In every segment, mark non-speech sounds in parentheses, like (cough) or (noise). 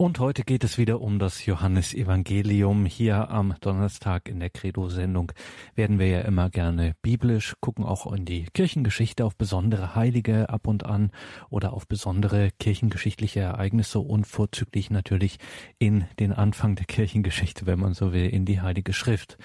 Und heute geht es wieder um das Johannesevangelium. Hier am Donnerstag in der Credo-Sendung werden wir ja immer gerne biblisch, gucken auch in die Kirchengeschichte auf besondere Heilige ab und an oder auf besondere kirchengeschichtliche Ereignisse und vorzüglich natürlich in den Anfang der Kirchengeschichte, wenn man so will, in die Heilige Schrift.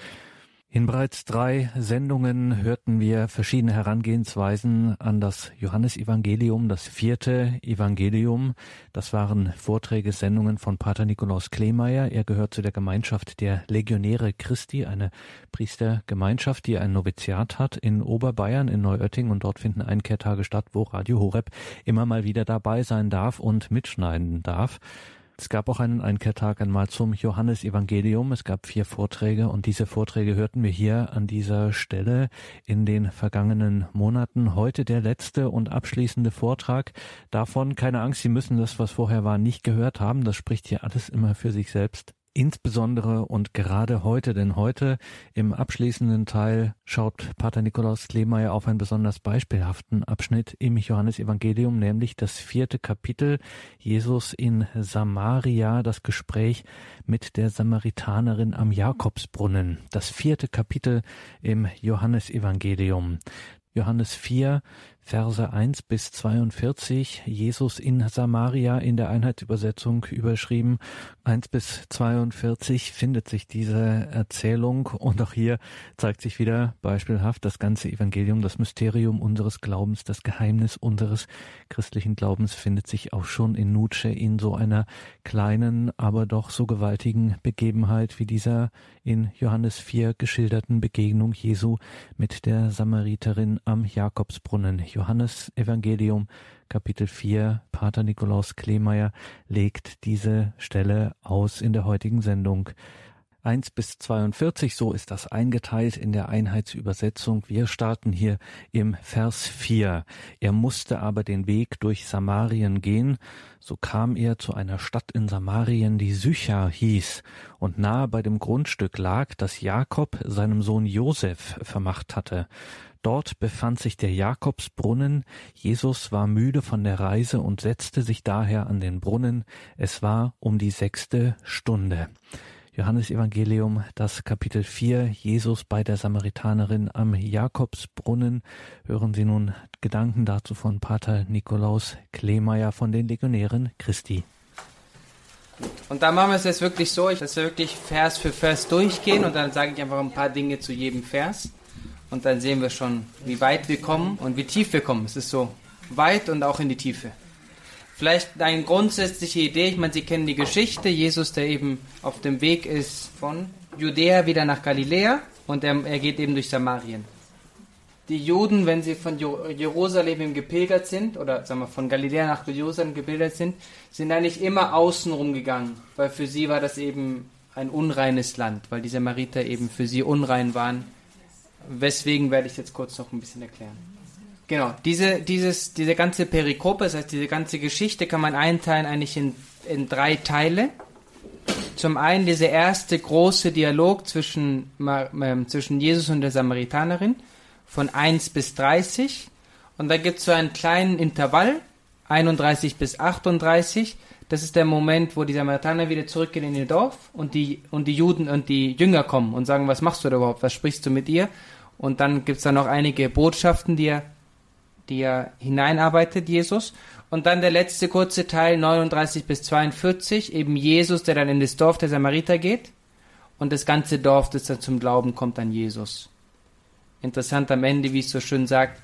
In bereits drei Sendungen hörten wir verschiedene Herangehensweisen an das Johannesevangelium, das vierte Evangelium. Das waren Vorträge, Sendungen von Pater Nikolaus Kleemeyer. Er gehört zu der Gemeinschaft der Legionäre Christi, eine Priestergemeinschaft, die ein Noviziat hat in Oberbayern, in Neuötting. Und dort finden Einkehrtage statt, wo Radio Horeb immer mal wieder dabei sein darf und mitschneiden darf. Es gab auch einen Einkehrtag einmal zum Johannesevangelium. Es gab vier Vorträge und diese Vorträge hörten wir hier an dieser Stelle in den vergangenen Monaten. Heute der letzte und abschließende Vortrag davon. Keine Angst, Sie müssen das, was vorher war, nicht gehört haben. Das spricht hier alles immer für sich selbst. Insbesondere und gerade heute, denn heute im abschließenden Teil schaut Pater Nikolaus Kleemeyer auf einen besonders beispielhaften Abschnitt im Johannesevangelium, nämlich das vierte Kapitel Jesus in Samaria, das Gespräch mit der Samaritanerin am Jakobsbrunnen. Das vierte Kapitel im Johannesevangelium. Johannes 4, Verse 1 bis 42, Jesus in Samaria in der Einheitsübersetzung überschrieben. 1 bis 42 findet sich diese Erzählung und auch hier zeigt sich wieder beispielhaft das ganze Evangelium, das Mysterium unseres Glaubens, das Geheimnis unseres christlichen Glaubens findet sich auch schon in Nuce in so einer kleinen, aber doch so gewaltigen Begebenheit wie dieser in Johannes 4 geschilderten Begegnung Jesu mit der Samariterin am Jakobsbrunnen. Johannes Evangelium Kapitel 4. Pater Nikolaus Kleemeyer legt diese Stelle aus in der heutigen Sendung. 1 bis 42, so ist das eingeteilt in der Einheitsübersetzung. Wir starten hier im Vers 4. Er musste aber den Weg durch Samarien gehen, so kam er zu einer Stadt in Samarien, die Sychar hieß, und nahe bei dem Grundstück lag, das Jakob seinem Sohn Josef vermacht hatte. Dort befand sich der Jakobsbrunnen. Jesus war müde von der Reise und setzte sich daher an den Brunnen. Es war um die sechste Stunde. Johannes Evangelium, das Kapitel 4, Jesus bei der Samaritanerin am Jakobsbrunnen. Hören Sie nun Gedanken dazu von Pater Nikolaus Kleemeyer von den Legionären Christi. Und da machen wir es jetzt wirklich so, dass wir wirklich Vers für Vers durchgehen und dann sage ich einfach ein paar Dinge zu jedem Vers. Und dann sehen wir schon, wie weit wir kommen und wie tief wir kommen. Es ist so weit und auch in die Tiefe. Vielleicht eine grundsätzliche Idee, ich meine, Sie kennen die Geschichte, Jesus, der eben auf dem Weg ist von Judäa wieder nach Galiläa und er, er geht eben durch Samarien. Die Juden, wenn sie von Jerusalem gepilgert sind, oder sagen wir von Galiläa nach Jerusalem gepilgert sind, sind eigentlich immer außenrum gegangen, weil für sie war das eben ein unreines Land, weil die Samariter eben für sie unrein waren Weswegen werde ich jetzt kurz noch ein bisschen erklären. Genau, diese, dieses, diese ganze Perikope, das heißt diese ganze Geschichte kann man einteilen eigentlich in, in drei Teile. Zum einen dieser erste große Dialog zwischen, äh, zwischen Jesus und der Samaritanerin von 1 bis 30. Und da gibt es so einen kleinen Intervall, 31 bis 38. Das ist der Moment, wo die Samaritaner wieder zurückgehen in ihr Dorf und die, und die Juden und die Jünger kommen und sagen, was machst du da überhaupt? Was sprichst du mit ihr? Und dann gibt es da noch einige Botschaften, die er, die er hineinarbeitet, Jesus. Und dann der letzte kurze Teil, 39 bis 42, eben Jesus, der dann in das Dorf der Samariter geht. Und das ganze Dorf, das dann zum Glauben kommt an Jesus. Interessant am Ende, wie es so schön sagt,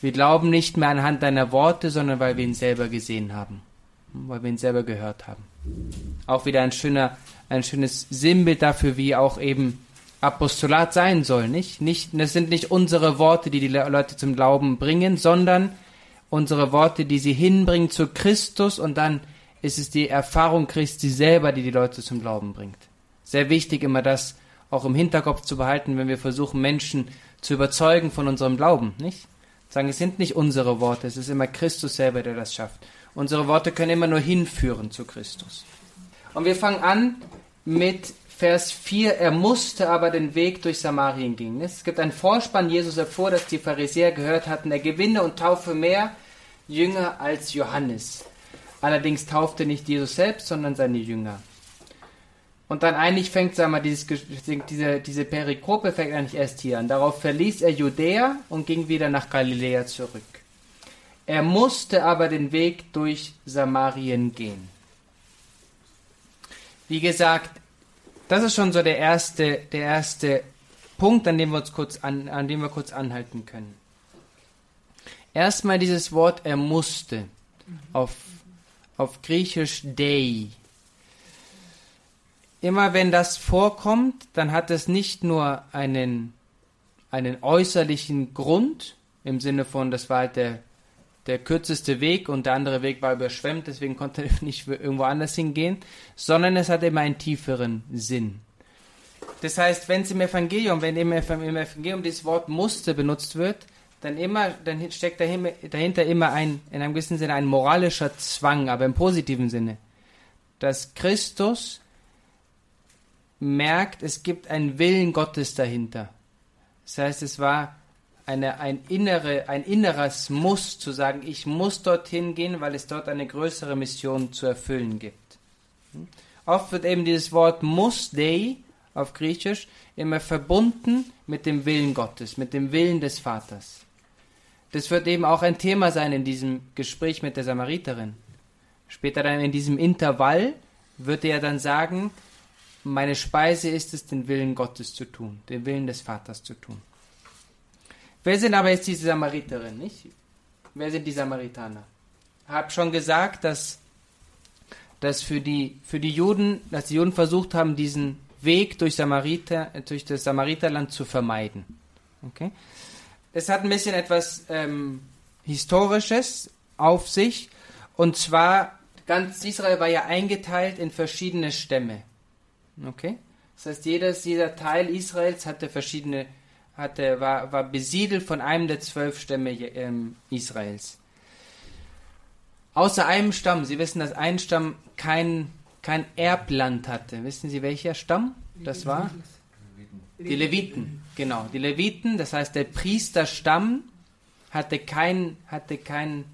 wir glauben nicht mehr anhand deiner Worte, sondern weil wir ihn selber gesehen haben. Weil wir ihn selber gehört haben. Auch wieder ein schöner, ein schönes Sinnbild dafür, wie auch eben Apostolat sein soll, nicht? nicht? Das sind nicht unsere Worte, die die Leute zum Glauben bringen, sondern unsere Worte, die sie hinbringen zu Christus und dann ist es die Erfahrung Christi selber, die die Leute zum Glauben bringt. Sehr wichtig immer das auch im Hinterkopf zu behalten, wenn wir versuchen, Menschen zu überzeugen von unserem Glauben, nicht? Sagen, es sind nicht unsere Worte, es ist immer Christus selber, der das schafft. Unsere Worte können immer nur hinführen zu Christus. Und wir fangen an mit Vers 4, er musste aber den Weg durch Samarien gehen. Es gibt einen Vorspann, Jesus erfuhr, dass die Pharisäer gehört hatten, er gewinne und taufe mehr Jünger als Johannes. Allerdings taufte nicht Jesus selbst, sondern seine Jünger. Und dann eigentlich fängt, sagen wir, dieses, diese, diese Perikope fängt eigentlich erst hier an. Darauf verließ er Judäa und ging wieder nach Galiläa zurück. Er musste aber den Weg durch Samarien gehen. Wie gesagt, das ist schon so der erste, der erste Punkt, an dem wir uns kurz an, an dem wir kurz anhalten können. Erstmal dieses Wort er musste auf, auf Griechisch dei. Immer wenn das vorkommt, dann hat es nicht nur einen, einen äußerlichen Grund, im Sinne von, das war halt der, der kürzeste Weg und der andere Weg war überschwemmt, deswegen konnte er (laughs) nicht irgendwo anders hingehen, sondern es hat immer einen tieferen Sinn. Das heißt, wenn es im Evangelium, wenn im Evangelium dieses Wort musste benutzt wird, dann immer, dann steckt dahinter immer ein, in einem gewissen Sinne ein moralischer Zwang, aber im positiven Sinne, dass Christus merkt, es gibt einen Willen Gottes dahinter. Das heißt, es war eine, ein, innere, ein inneres Muss zu sagen, ich muss dorthin gehen, weil es dort eine größere Mission zu erfüllen gibt. Oft wird eben dieses Wort muss dei auf Griechisch immer verbunden mit dem Willen Gottes, mit dem Willen des Vaters. Das wird eben auch ein Thema sein in diesem Gespräch mit der Samariterin. Später dann in diesem Intervall wird er dann sagen, meine Speise ist es, den Willen Gottes zu tun, den Willen des Vaters zu tun. Wer sind aber jetzt diese Samariterin, nicht? Wer sind die Samaritaner? Ich habe schon gesagt, dass, dass für, die, für die Juden, dass die Juden versucht haben, diesen Weg durch, Samariter, durch das Samariterland zu vermeiden. Okay? es hat ein bisschen etwas ähm, Historisches auf sich. Und zwar, ganz Israel war ja eingeteilt in verschiedene Stämme. Okay? Das heißt, jedes, jeder Teil Israels hatte verschiedene, hatte, war, war besiedelt von einem der zwölf Stämme ähm, Israels. Außer einem Stamm. Sie wissen, dass ein Stamm kein, kein Erbland hatte. Wissen Sie, welcher Stamm das war? Die Leviten, genau. Die Leviten, das heißt der Priesterstamm hatte kein, hatte kein,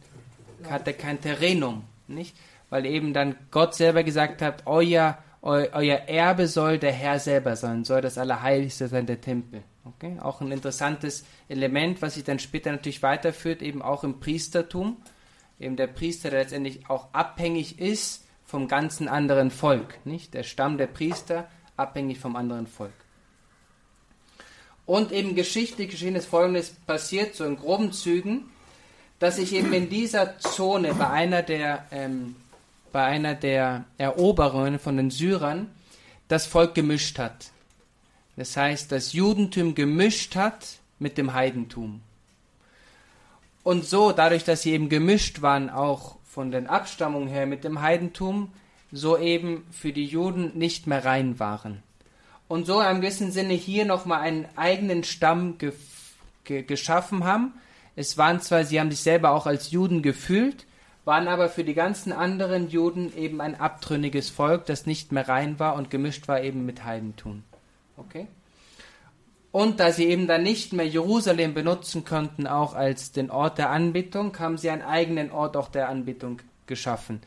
hatte kein Terrenum, nicht? Weil eben dann Gott selber gesagt hat, euer, eu, euer Erbe soll der Herr selber sein, soll das Allerheiligste sein, der Tempel. Okay? Auch ein interessantes Element, was sich dann später natürlich weiterführt, eben auch im Priestertum. Eben der Priester, der letztendlich auch abhängig ist vom ganzen anderen Volk, nicht? Der Stamm der Priester abhängig vom anderen Volk. Und eben geschichtlich geschehen ist Folgendes passiert, so in groben Zügen, dass sich eben in dieser Zone bei einer der, ähm, bei einer der Eroberungen von den Syrern das Volk gemischt hat. Das heißt, das Judentum gemischt hat mit dem Heidentum. Und so, dadurch, dass sie eben gemischt waren, auch von den Abstammungen her mit dem Heidentum, so eben für die Juden nicht mehr rein waren und so einem gewissen Sinne hier nochmal einen eigenen Stamm ge ge geschaffen haben. Es waren zwar, sie haben sich selber auch als Juden gefühlt, waren aber für die ganzen anderen Juden eben ein abtrünniges Volk, das nicht mehr rein war und gemischt war eben mit Heidentum. Okay? Und da sie eben dann nicht mehr Jerusalem benutzen konnten, auch als den Ort der Anbetung, haben sie einen eigenen Ort auch der Anbetung geschaffen,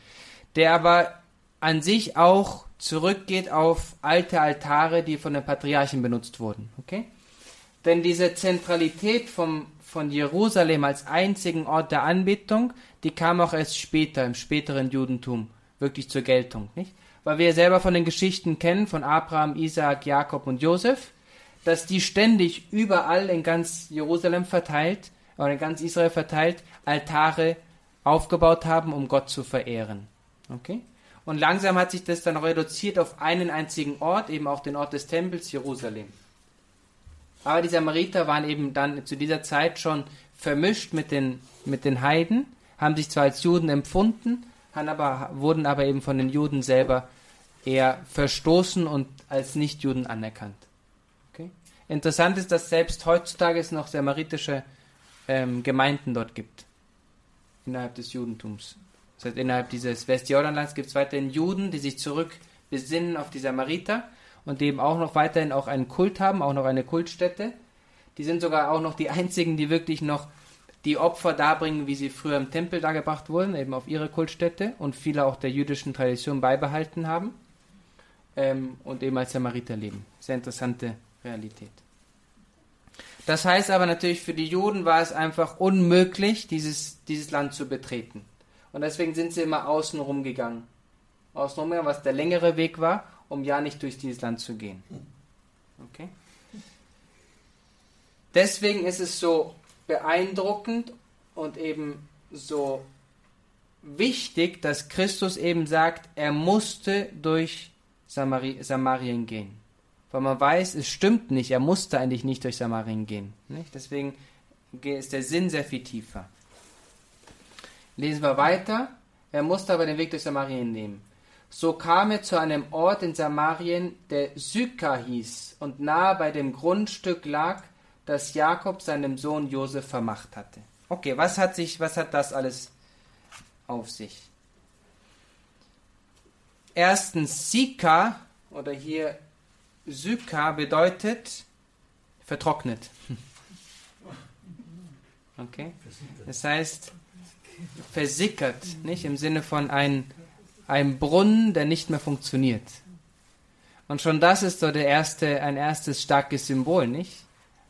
der aber an sich auch zurückgeht auf alte Altare, die von den Patriarchen benutzt wurden. Okay? Denn diese Zentralität vom, von Jerusalem als einzigen Ort der Anbetung, die kam auch erst später, im späteren Judentum, wirklich zur Geltung. Nicht? Weil wir selber von den Geschichten kennen, von Abraham, Isaak, Jakob und Josef, dass die ständig überall in ganz Jerusalem verteilt, oder in ganz Israel verteilt, Altare aufgebaut haben, um Gott zu verehren. Okay? Und langsam hat sich das dann reduziert auf einen einzigen Ort, eben auch den Ort des Tempels Jerusalem. Aber die Samariter waren eben dann zu dieser Zeit schon vermischt mit den, mit den Heiden, haben sich zwar als Juden empfunden, aber, wurden aber eben von den Juden selber eher verstoßen und als Nichtjuden anerkannt. Okay? Interessant ist, dass selbst heutzutage es noch samaritische ähm, Gemeinden dort gibt, innerhalb des Judentums. Das heißt, innerhalb dieses Westjordanlands gibt es weiterhin Juden, die sich zurück besinnen auf die Samariter und die eben auch noch weiterhin auch einen Kult haben, auch noch eine Kultstätte. Die sind sogar auch noch die einzigen, die wirklich noch die Opfer darbringen, wie sie früher im Tempel dargebracht wurden, eben auf ihre Kultstätte und viele auch der jüdischen Tradition beibehalten haben ähm, und eben als Samariter leben. Sehr interessante Realität. Das heißt aber natürlich, für die Juden war es einfach unmöglich, dieses, dieses Land zu betreten. Und deswegen sind sie immer außenrum gegangen. Außenrum gegangen, was der längere Weg war, um ja nicht durch dieses Land zu gehen. Okay? Deswegen ist es so beeindruckend und eben so wichtig, dass Christus eben sagt, er musste durch Samari Samarien gehen. Weil man weiß, es stimmt nicht, er musste eigentlich nicht durch Samarien gehen. Nicht? Deswegen ist der Sinn sehr viel tiefer. Lesen wir weiter. Er musste aber den Weg durch Samarien nehmen. So kam er zu einem Ort in Samarien, der Syka hieß und nahe bei dem Grundstück lag, das Jakob seinem Sohn Josef vermacht hatte. Okay, was hat sich, was hat das alles auf sich? Erstens Sika oder hier Syka bedeutet vertrocknet. (laughs) Okay? Das heißt versickert, nicht im Sinne von ein, ein Brunnen, der nicht mehr funktioniert. Und schon das ist so der erste, ein erstes starkes Symbol, nicht?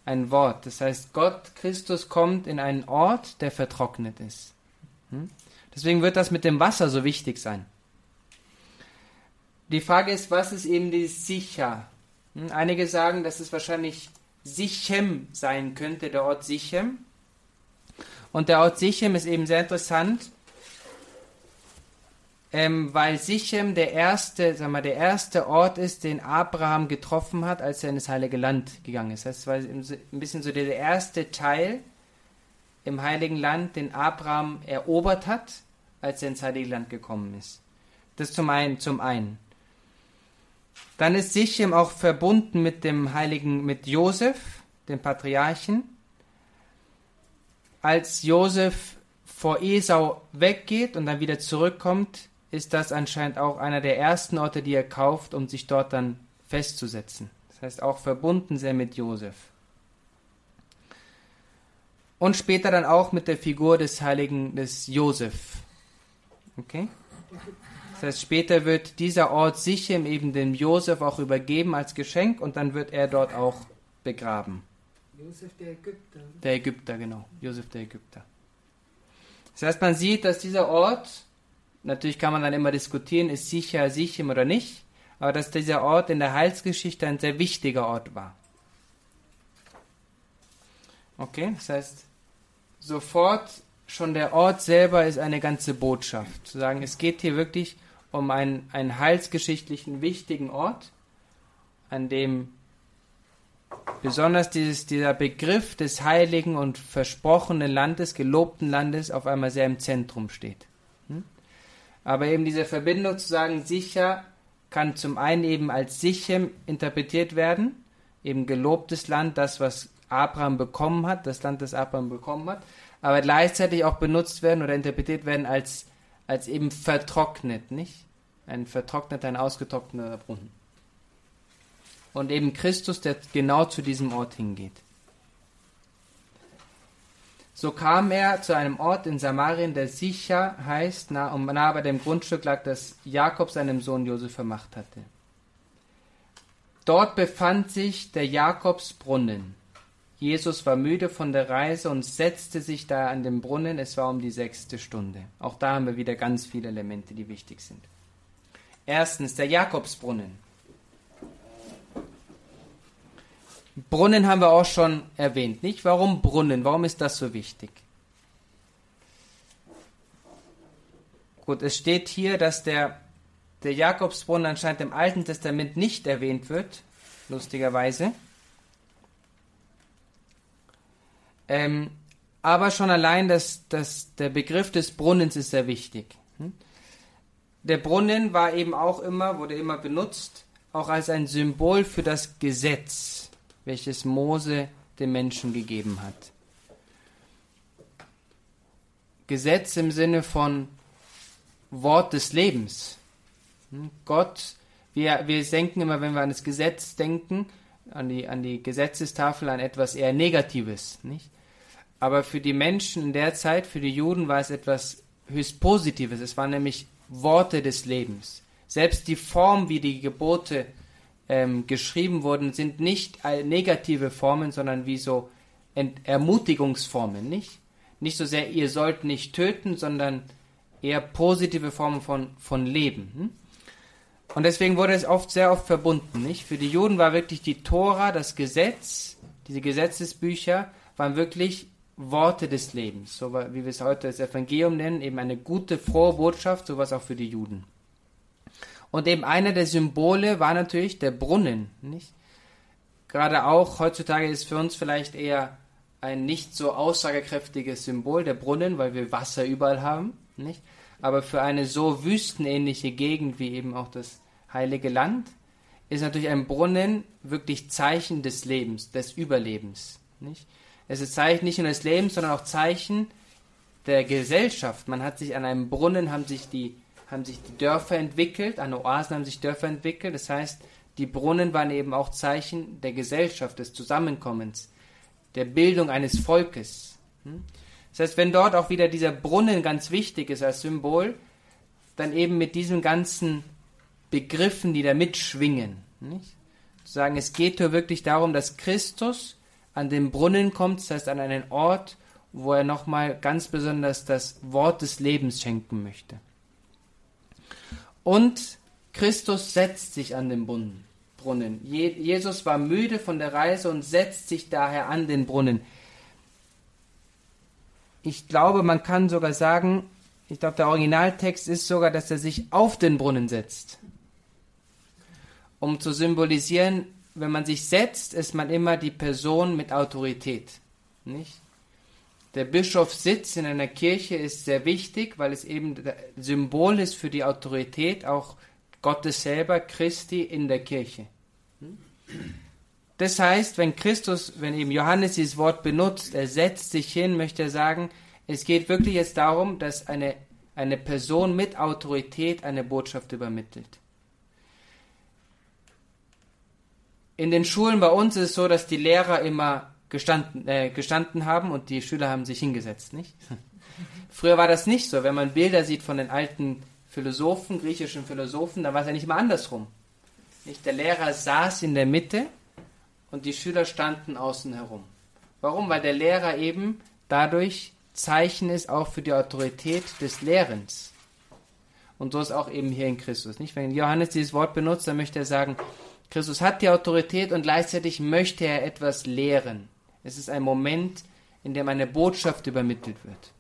ein Wort. Das heißt, Gott, Christus kommt in einen Ort, der vertrocknet ist. Hm? Deswegen wird das mit dem Wasser so wichtig sein. Die Frage ist, was ist eben die Sicher? Hm? Einige sagen, dass es wahrscheinlich Sichem sein könnte, der Ort Sichem. Und der Ort Sichem ist eben sehr interessant, ähm, weil Sichem der erste, sag mal, der erste Ort ist, den Abraham getroffen hat, als er in das Heilige Land gegangen ist. Das war ein bisschen so der erste Teil im Heiligen Land, den Abraham erobert hat, als er ins Heilige Land gekommen ist. Das zum einen, zum einen. Dann ist Sichem auch verbunden mit dem Heiligen, mit Josef, dem Patriarchen. Als Josef vor Esau weggeht und dann wieder zurückkommt, ist das anscheinend auch einer der ersten Orte, die er kauft, um sich dort dann festzusetzen. Das heißt auch verbunden sehr mit Josef. Und später dann auch mit der Figur des heiligen des Josef. Okay? Das heißt, später wird dieser Ort Sichem eben dem Josef auch übergeben als Geschenk und dann wird er dort auch begraben. Josef der Ägypter. Der Ägypter, genau. Josef der Ägypter. Das heißt, man sieht, dass dieser Ort Natürlich kann man dann immer diskutieren, ist sicher Sichem oder nicht, aber dass dieser Ort in der Heilsgeschichte ein sehr wichtiger Ort war. Okay, das heißt, sofort schon der Ort selber ist eine ganze Botschaft. Zu sagen, es geht hier wirklich um einen, einen heilsgeschichtlichen wichtigen Ort, an dem besonders dieses, dieser Begriff des heiligen und versprochenen Landes, gelobten Landes auf einmal sehr im Zentrum steht. Aber eben diese Verbindung zu sagen, sicher kann zum einen eben als Sichem interpretiert werden, eben gelobtes Land, das, was Abraham bekommen hat, das Land, das Abraham bekommen hat, aber gleichzeitig auch benutzt werden oder interpretiert werden als, als eben vertrocknet, nicht? Ein vertrockneter, ein ausgetrockneter Brunnen. Und eben Christus, der genau zu diesem Ort hingeht. So kam er zu einem Ort in Samarien, der sicher heißt, nah, um, nah bei dem Grundstück lag, das Jakob seinem Sohn Josef vermacht hatte. Dort befand sich der Jakobsbrunnen. Jesus war müde von der Reise und setzte sich da an den Brunnen. Es war um die sechste Stunde. Auch da haben wir wieder ganz viele Elemente, die wichtig sind. Erstens der Jakobsbrunnen. Brunnen haben wir auch schon erwähnt, nicht? Warum Brunnen? Warum ist das so wichtig? Gut, es steht hier, dass der, der Jakobsbrunnen anscheinend im Alten Testament nicht erwähnt wird, lustigerweise. Ähm, aber schon allein das, das, der Begriff des Brunnens ist sehr wichtig. Hm? Der Brunnen war eben auch immer, wurde immer benutzt, auch als ein Symbol für das Gesetz welches Mose dem Menschen gegeben hat. Gesetz im Sinne von Wort des Lebens. Hm, Gott, wir, wir denken immer, wenn wir an das Gesetz denken, an die, an die Gesetzestafel, an etwas eher Negatives. Nicht? Aber für die Menschen in der Zeit, für die Juden, war es etwas höchst Positives. Es waren nämlich Worte des Lebens. Selbst die Form, wie die Gebote ähm, geschrieben wurden, sind nicht negative Formen, sondern wie so Ent Ermutigungsformen, nicht? Nicht so sehr, ihr sollt nicht töten, sondern eher positive Formen von, von Leben. Hm? Und deswegen wurde es oft sehr oft verbunden, nicht? Für die Juden war wirklich die Tora, das Gesetz, diese Gesetzesbücher, waren wirklich Worte des Lebens, so wie wir es heute das Evangelium nennen, eben eine gute, frohe Botschaft, sowas auch für die Juden. Und eben einer der Symbole war natürlich der Brunnen, nicht? Gerade auch heutzutage ist für uns vielleicht eher ein nicht so aussagekräftiges Symbol, der Brunnen, weil wir Wasser überall haben, nicht? Aber für eine so wüstenähnliche Gegend wie eben auch das Heilige Land ist natürlich ein Brunnen wirklich Zeichen des Lebens, des Überlebens, nicht? Es ist Zeichen nicht nur des Lebens, sondern auch Zeichen der Gesellschaft. Man hat sich an einem Brunnen, haben sich die, haben sich die Dörfer entwickelt, an Oasen haben sich Dörfer entwickelt. Das heißt, die Brunnen waren eben auch Zeichen der Gesellschaft, des Zusammenkommens, der Bildung eines Volkes. Hm? Das heißt, wenn dort auch wieder dieser Brunnen ganz wichtig ist als Symbol, dann eben mit diesen ganzen Begriffen, die da mitschwingen. Nicht? Zu sagen, es geht hier wirklich darum, dass Christus an den Brunnen kommt, das heißt an einen Ort, wo er nochmal ganz besonders das Wort des Lebens schenken möchte. Und Christus setzt sich an den Brunnen. Jesus war müde von der Reise und setzt sich daher an den Brunnen. Ich glaube, man kann sogar sagen, ich glaube, der Originaltext ist sogar, dass er sich auf den Brunnen setzt. Um zu symbolisieren, wenn man sich setzt, ist man immer die Person mit Autorität. Nicht? Der Bischofssitz in einer Kirche ist sehr wichtig, weil es eben Symbol ist für die Autorität auch Gottes selber, Christi in der Kirche. Das heißt, wenn Christus, wenn eben Johannes dieses Wort benutzt, er setzt sich hin, möchte er sagen, es geht wirklich jetzt darum, dass eine, eine Person mit Autorität eine Botschaft übermittelt. in den Schulen bei uns ist es so, dass die Lehrer immer gestanden, äh, gestanden haben und die Schüler haben sich hingesetzt, nicht? (laughs) Früher war das nicht so. Wenn man Bilder sieht von den alten Philosophen, griechischen Philosophen, dann war es ja nicht mal andersrum. Nicht? Der Lehrer saß in der Mitte und die Schüler standen außen herum. Warum? Weil der Lehrer eben dadurch Zeichen ist auch für die Autorität des Lehrens. Und so ist auch eben hier in Christus. Nicht? Wenn Johannes dieses Wort benutzt, dann möchte er sagen, Christus hat die Autorität und gleichzeitig möchte er etwas lehren. Es ist ein Moment, in dem eine Botschaft übermittelt wird.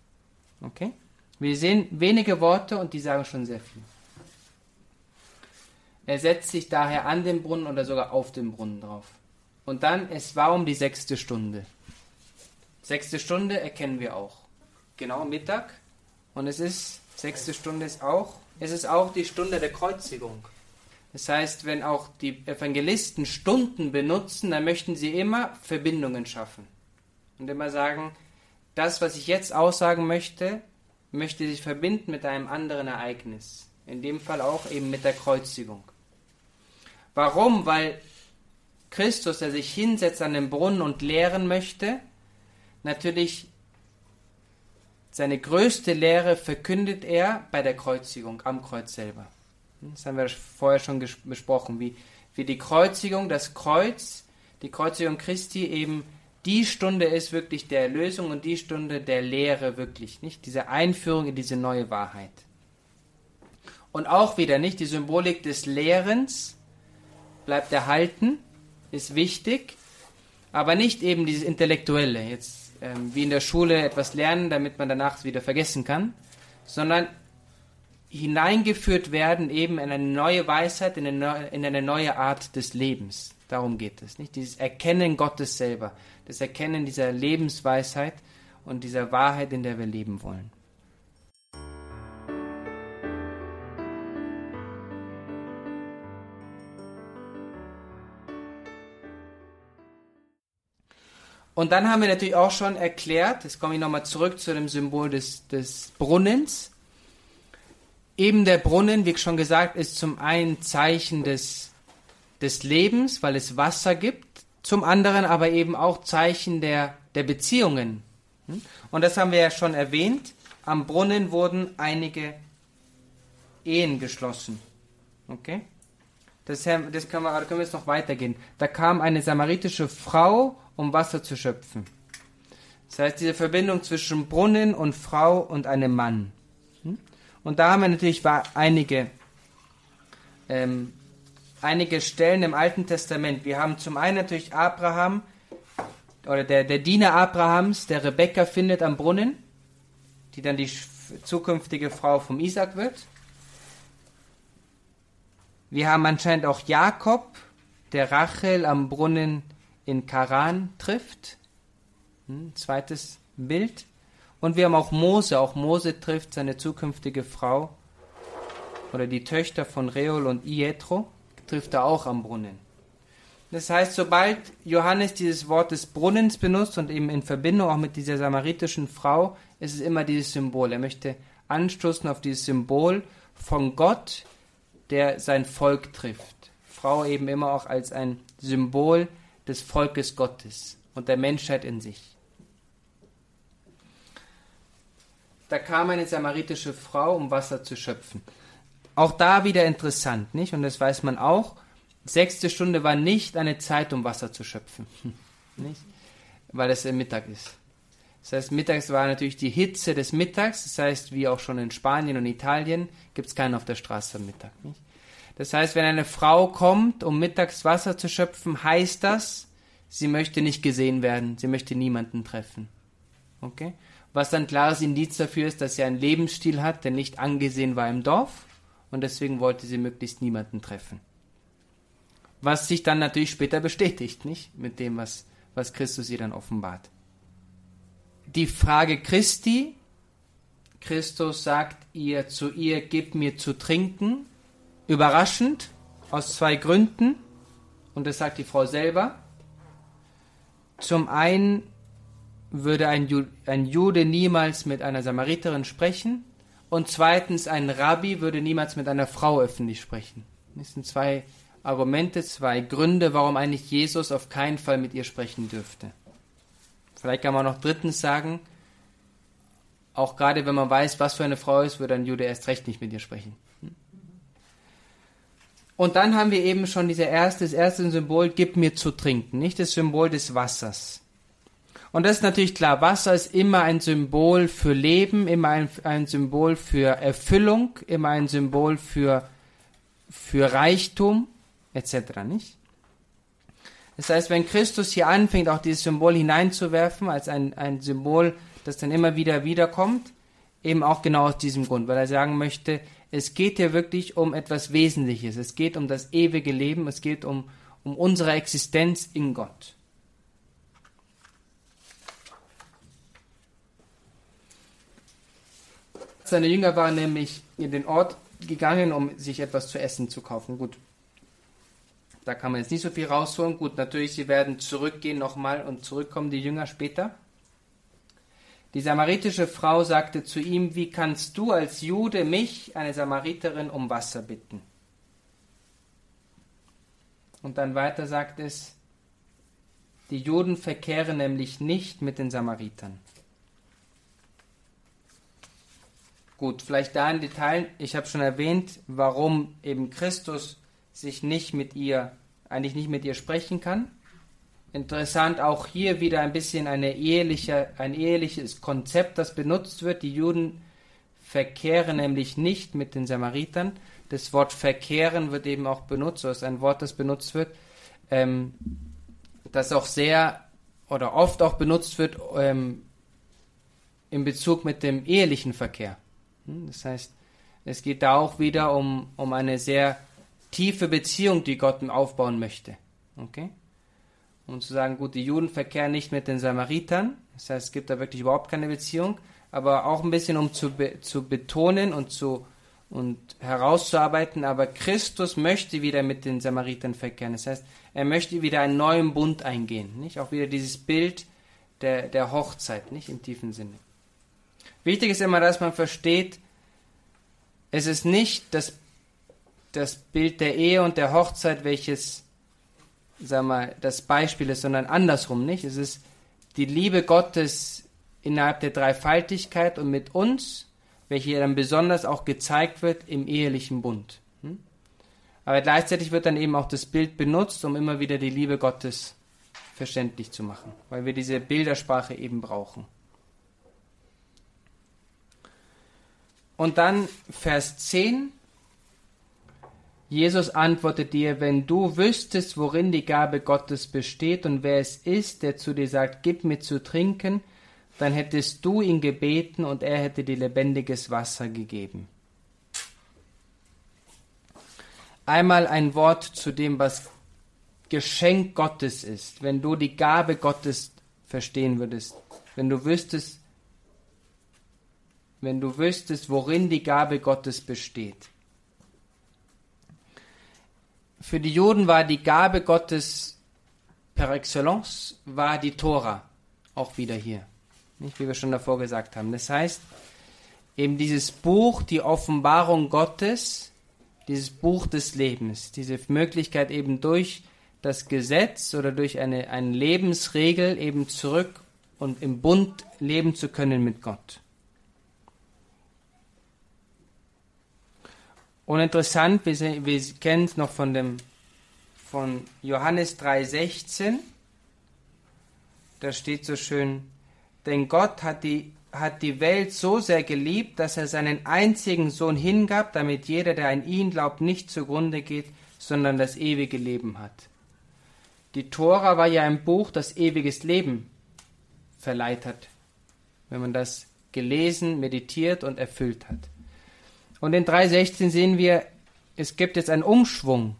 Okay? Wir sehen wenige Worte und die sagen schon sehr viel. Er setzt sich daher an den Brunnen oder sogar auf den Brunnen drauf. Und dann, es war um die sechste Stunde. Sechste Stunde erkennen wir auch. Genau Mittag. Und es ist, sechste Stunde ist auch, es ist auch die Stunde der Kreuzigung. Das heißt, wenn auch die Evangelisten Stunden benutzen, dann möchten sie immer Verbindungen schaffen. Und immer sagen, das, was ich jetzt aussagen möchte, möchte sich verbinden mit einem anderen Ereignis. In dem Fall auch eben mit der Kreuzigung. Warum? Weil Christus, der sich hinsetzt an den Brunnen und lehren möchte, natürlich seine größte Lehre verkündet er bei der Kreuzigung, am Kreuz selber. Das haben wir vorher schon besprochen, wie, wie die Kreuzigung, das Kreuz, die Kreuzigung Christi eben die Stunde ist wirklich der Erlösung und die Stunde der Lehre wirklich, nicht? Diese Einführung in diese neue Wahrheit. Und auch wieder nicht die Symbolik des Lehrens bleibt erhalten, ist wichtig, aber nicht eben dieses Intellektuelle, jetzt ähm, wie in der Schule etwas lernen, damit man danach wieder vergessen kann, sondern hineingeführt werden eben in eine neue Weisheit, in eine neue, in eine neue Art des Lebens. Darum geht es, nicht? Dieses Erkennen Gottes selber, das Erkennen dieser Lebensweisheit und dieser Wahrheit, in der wir leben wollen. Und dann haben wir natürlich auch schon erklärt, jetzt komme ich nochmal zurück zu dem Symbol des, des Brunnens, Eben der Brunnen, wie schon gesagt, ist zum einen Zeichen des, des Lebens, weil es Wasser gibt, zum anderen aber eben auch Zeichen der, der Beziehungen Hm? Und das haben wir ja schon erwähnt. Am Brunnen wurden einige Ehen geschlossen. Okay? Das, das können, wir, können wir jetzt noch weitergehen. Da kam eine samaritische Frau, um Wasser zu schöpfen. Das heißt, diese Verbindung zwischen Brunnen und Frau und einem Mann. Hm? Und da haben wir natürlich einige, ähm, einige Stellen im Alten Testament. Wir haben zum einen natürlich Abraham, oder der, der Diener Abrahams, der Rebekka findet am Brunnen, die dann die zukünftige Frau vom Isaac wird. Wir haben anscheinend auch Jakob, der Rachel am Brunnen in Karan trifft. Hm, zweites Bild. Und wir haben auch Mose. Auch Mose trifft seine zukünftige Frau oder die Töchter von Reol und Ietro, trifft er auch am Brunnen. Das heißt, sobald Johannes dieses Wort des Brunnens benutzt und eben in Verbindung auch mit dieser samaritischen Frau, ist es immer dieses Symbol. Er möchte anstoßen auf dieses Symbol von Gott, der sein Volk trifft. Frau eben immer auch als ein Symbol des Volkes Gottes und der Menschheit in sich. Da kam eine samaritische Frau, um Wasser zu schöpfen. Auch da wieder interessant, nicht? Und das weiß man auch. Sechste Stunde war nicht eine Zeit, um Wasser zu schöpfen. (laughs) nicht? Weil es Mittag ist. Das heißt, mittags war natürlich die Hitze des Mittags. Das heißt, wie auch schon in Spanien und Italien, gibt es keinen auf der Straße am Mittag. Nicht? Das heißt, wenn eine Frau kommt, um mittags Wasser zu schöpfen, heißt das, sie möchte nicht gesehen werden, sie möchte niemanden treffen. Okay? Was dann klares Indiz dafür ist, dass sie einen Lebensstil hat, der nicht angesehen war im Dorf und deswegen wollte sie möglichst niemanden treffen. Was sich dann natürlich später bestätigt, nicht? Mit dem, was, was Christus ihr dann offenbart die Frage Christi. Christus sagt ihr zu ihr, gib mir zu trinken. Überraschend, aus zwei Gründen. Und das sagt die Frau selber. Zum einen würde ein, Ju ein Jude niemals mit einer Samariterin sprechen. Und zweitens, ein Rabbi würde niemals mit einer Frau öffentlich sprechen. Das sind zwei Argumente, zwei Gründe, warum eigentlich Jesus auf keinen Fall mit ihr sprechen dürfte. Vielleicht kann man noch drittens sagen, auch gerade wenn man weiß, was für eine Frau ist, würde ein Jude erst recht nicht mit ihr sprechen. Und dann haben wir eben schon diese erste, das erste Symbol, gib mir zu trinken, nicht das Symbol des Wassers. Und das ist natürlich klar, Wasser ist immer ein Symbol für Leben, immer ein, ein Symbol für Erfüllung, immer ein Symbol für, für Reichtum, etc., nicht? Das heißt, wenn Christus hier anfängt, auch dieses Symbol hineinzuwerfen, als ein, ein Symbol, das dann immer wieder wiederkommt, eben auch genau aus diesem Grund, weil er sagen möchte, es geht hier wirklich um etwas Wesentliches, es geht um das ewige Leben, es geht um, um unsere Existenz in Gott. Seine Jünger waren nämlich in den Ort gegangen, um sich etwas zu essen zu kaufen. Gut, da kann man jetzt nicht so viel rausholen. Gut, natürlich, sie werden zurückgehen nochmal und zurückkommen, die Jünger später. Die samaritische Frau sagte zu ihm, wie kannst du als Jude mich, eine Samariterin, um Wasser bitten? Und dann weiter sagt es, die Juden verkehren nämlich nicht mit den Samaritern. Gut, vielleicht da in Detail, ich habe schon erwähnt, warum eben Christus sich nicht mit ihr, eigentlich nicht mit ihr sprechen kann. Interessant auch hier wieder ein bisschen eine eheliche, ein eheliches Konzept, das benutzt wird. Die Juden verkehren nämlich nicht mit den Samaritern. Das Wort verkehren wird eben auch benutzt, das ist ein Wort, das benutzt wird, ähm, das auch sehr oder oft auch benutzt wird ähm, in Bezug mit dem ehelichen Verkehr. Hm, das heißt, es geht da auch wieder um, um eine sehr tiefe Beziehung, die Gott aufbauen möchte. Okay? Um zu sagen, gut, die Juden verkehren nicht mit den Samaritern, das heißt, es gibt da wirklich überhaupt keine Beziehung, aber auch ein bisschen, um zu, be zu betonen und zu und herauszuarbeiten, aber Christus möchte wieder mit den Samaritern verkehren. Das heißt, er möchte wieder einen neuen Bund eingehen, nicht? Auch wieder dieses Bild der, der Hochzeit, nicht im tiefen Sinne. Wichtig ist immer, dass man versteht, es ist nicht das das Bild der Ehe und der Hochzeit, welches, sag mal, das Beispiel ist, sondern andersrum, nicht? Es ist die Liebe Gottes innerhalb der Dreifaltigkeit und mit uns, welche dann besonders auch gezeigt wird im ehelichen Bund. Hm? Aber gleichzeitig wird dann eben auch das Bild benutzt, um immer wieder die Liebe Gottes verständlich zu machen, weil wir diese Bildersprache eben brauchen. Und dann Vers 10. Jesus antwortet dir, wenn du wüsstest, worin die Gabe Gottes besteht und wer es ist, der zu dir sagt, gib mir zu trinken, dann hättest du ihn gebeten und er hätte dir lebendiges Wasser gegeben. Einmal ein Wort zu dem, was Geschenk Gottes ist, wenn du die Gabe Gottes verstehen würdest, wenn du wüsstest, wenn du wüsstest, worin die Gabe Gottes besteht. Für die Juden war die Gabe Gottes per excellence, war die Tora, auch wieder hier, nicht wie wir schon davor gesagt haben. Das heißt, eben dieses Buch, die Offenbarung Gottes, dieses Buch des Lebens, diese Möglichkeit eben durch das Gesetz oder durch eine, eine Lebensregel eben zurück und im Bund leben zu können mit Gott. Und interessant, wir, wir kennen es noch von dem von Johannes 3,16. Da steht so schön, denn Gott hat die, hat die Welt so sehr geliebt, dass er seinen einzigen Sohn hingab, damit jeder, der an ihn glaubt, nicht zugrunde geht, sondern das ewige Leben hat. Die Tora war ja ein Buch, das ewiges Leben verleiht hat, wenn man das gelesen, meditiert und erfüllt hat. Und in 3.16 sehen wir, es gibt jetzt einen Umschwung.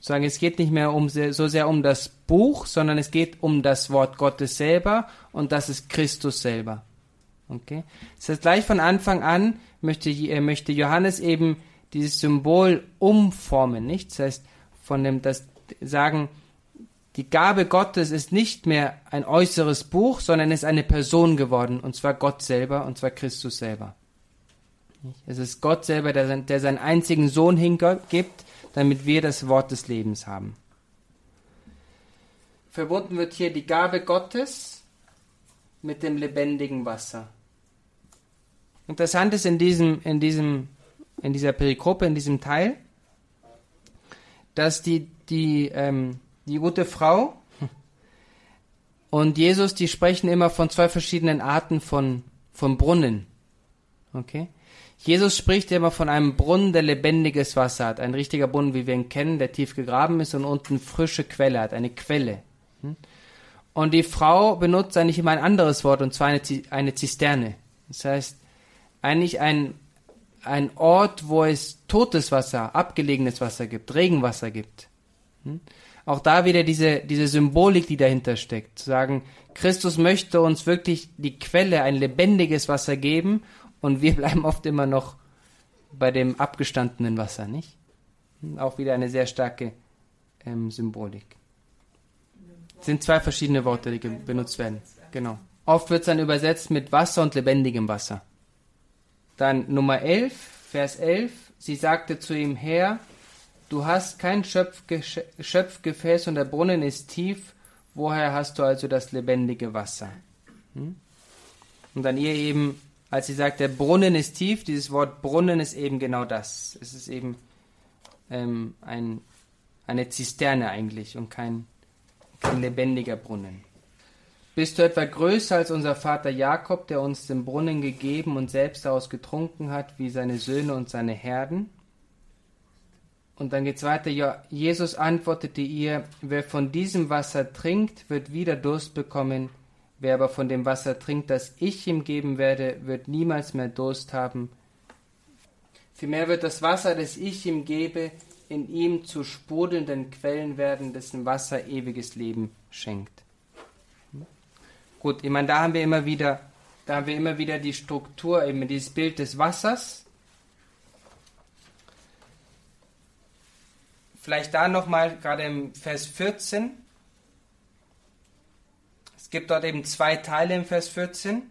Sagen, es geht nicht mehr um so sehr um das Buch, sondern es geht um das Wort Gottes selber und das ist Christus selber. Okay? Das heißt, gleich von Anfang an möchte, möchte Johannes eben dieses Symbol umformen, nicht? Das heißt, von dem, das sagen, die Gabe Gottes ist nicht mehr ein äußeres Buch, sondern ist eine Person geworden, und zwar Gott selber, und zwar Christus selber. Es ist Gott selber, der, der seinen einzigen Sohn hingibt, damit wir das Wort des Lebens haben. Verbunden wird hier die Gabe Gottes mit dem lebendigen Wasser. Interessant ist in diesem, in diesem, in dieser Perikope, in diesem Teil, dass die, die, ähm, die gute Frau und Jesus, die sprechen immer von zwei verschiedenen Arten von, von Brunnen. Okay? Jesus spricht immer von einem Brunnen, der lebendiges Wasser hat. Ein richtiger Brunnen, wie wir ihn kennen, der tief gegraben ist und unten frische Quelle hat, eine Quelle. Hm? Und die Frau benutzt eigentlich immer ein anderes Wort, und zwar eine, Zisterne. Das heißt, eigentlich ein, ein Ort, wo es totes Wasser, abgelegenes Wasser gibt, Regenwasser gibt. Hm? Auch da wieder diese, diese Symbolik, die dahinter steckt. Zu sagen, Christus möchte uns wirklich die Quelle, ein lebendiges Wasser geben und wir bleiben oft immer noch bei dem abgestandenen Wasser, nicht? Auch wieder eine sehr starke ähm, Symbolik. Es sind zwei verschiedene Worte, die benutzt werden. Genau. Oft wird es dann übersetzt mit Wasser und lebendigem Wasser. Dann Nummer 11, Vers 11. Sie sagte zu ihm, Herr, du hast kein Schöpfge Schöpfgefäß und der Brunnen ist tief. Woher hast du also das lebendige Wasser? Hm? Und dann ihr eben als sie sagt, der Brunnen ist tief, dieses Wort Brunnen ist eben genau das. Es ist eben ähm, ein, eine Zisterne eigentlich und kein, kein lebendiger Brunnen. Bist du etwa größer als unser Vater Jakob, der uns den Brunnen gegeben und selbst daraus getrunken hat, wie seine Söhne und seine Herden? Und dann geht's weiter. Ja, Jesus antwortete ihr, wer von diesem Wasser trinkt, wird wieder Durst bekommen. Wer aber von dem Wasser trinkt, das ich ihm geben werde, wird niemals mehr Durst haben. Vielmehr wird das Wasser, das ich ihm gebe, in ihm zu sprudelnden Quellen werden, dessen Wasser ewiges Leben schenkt. Gut, ich meine, da haben wir immer wieder, da haben wir immer wieder die Struktur, eben dieses Bild des Wassers. Vielleicht da nochmal, gerade im Vers 14, es gibt dort eben zwei Teile im Vers 14,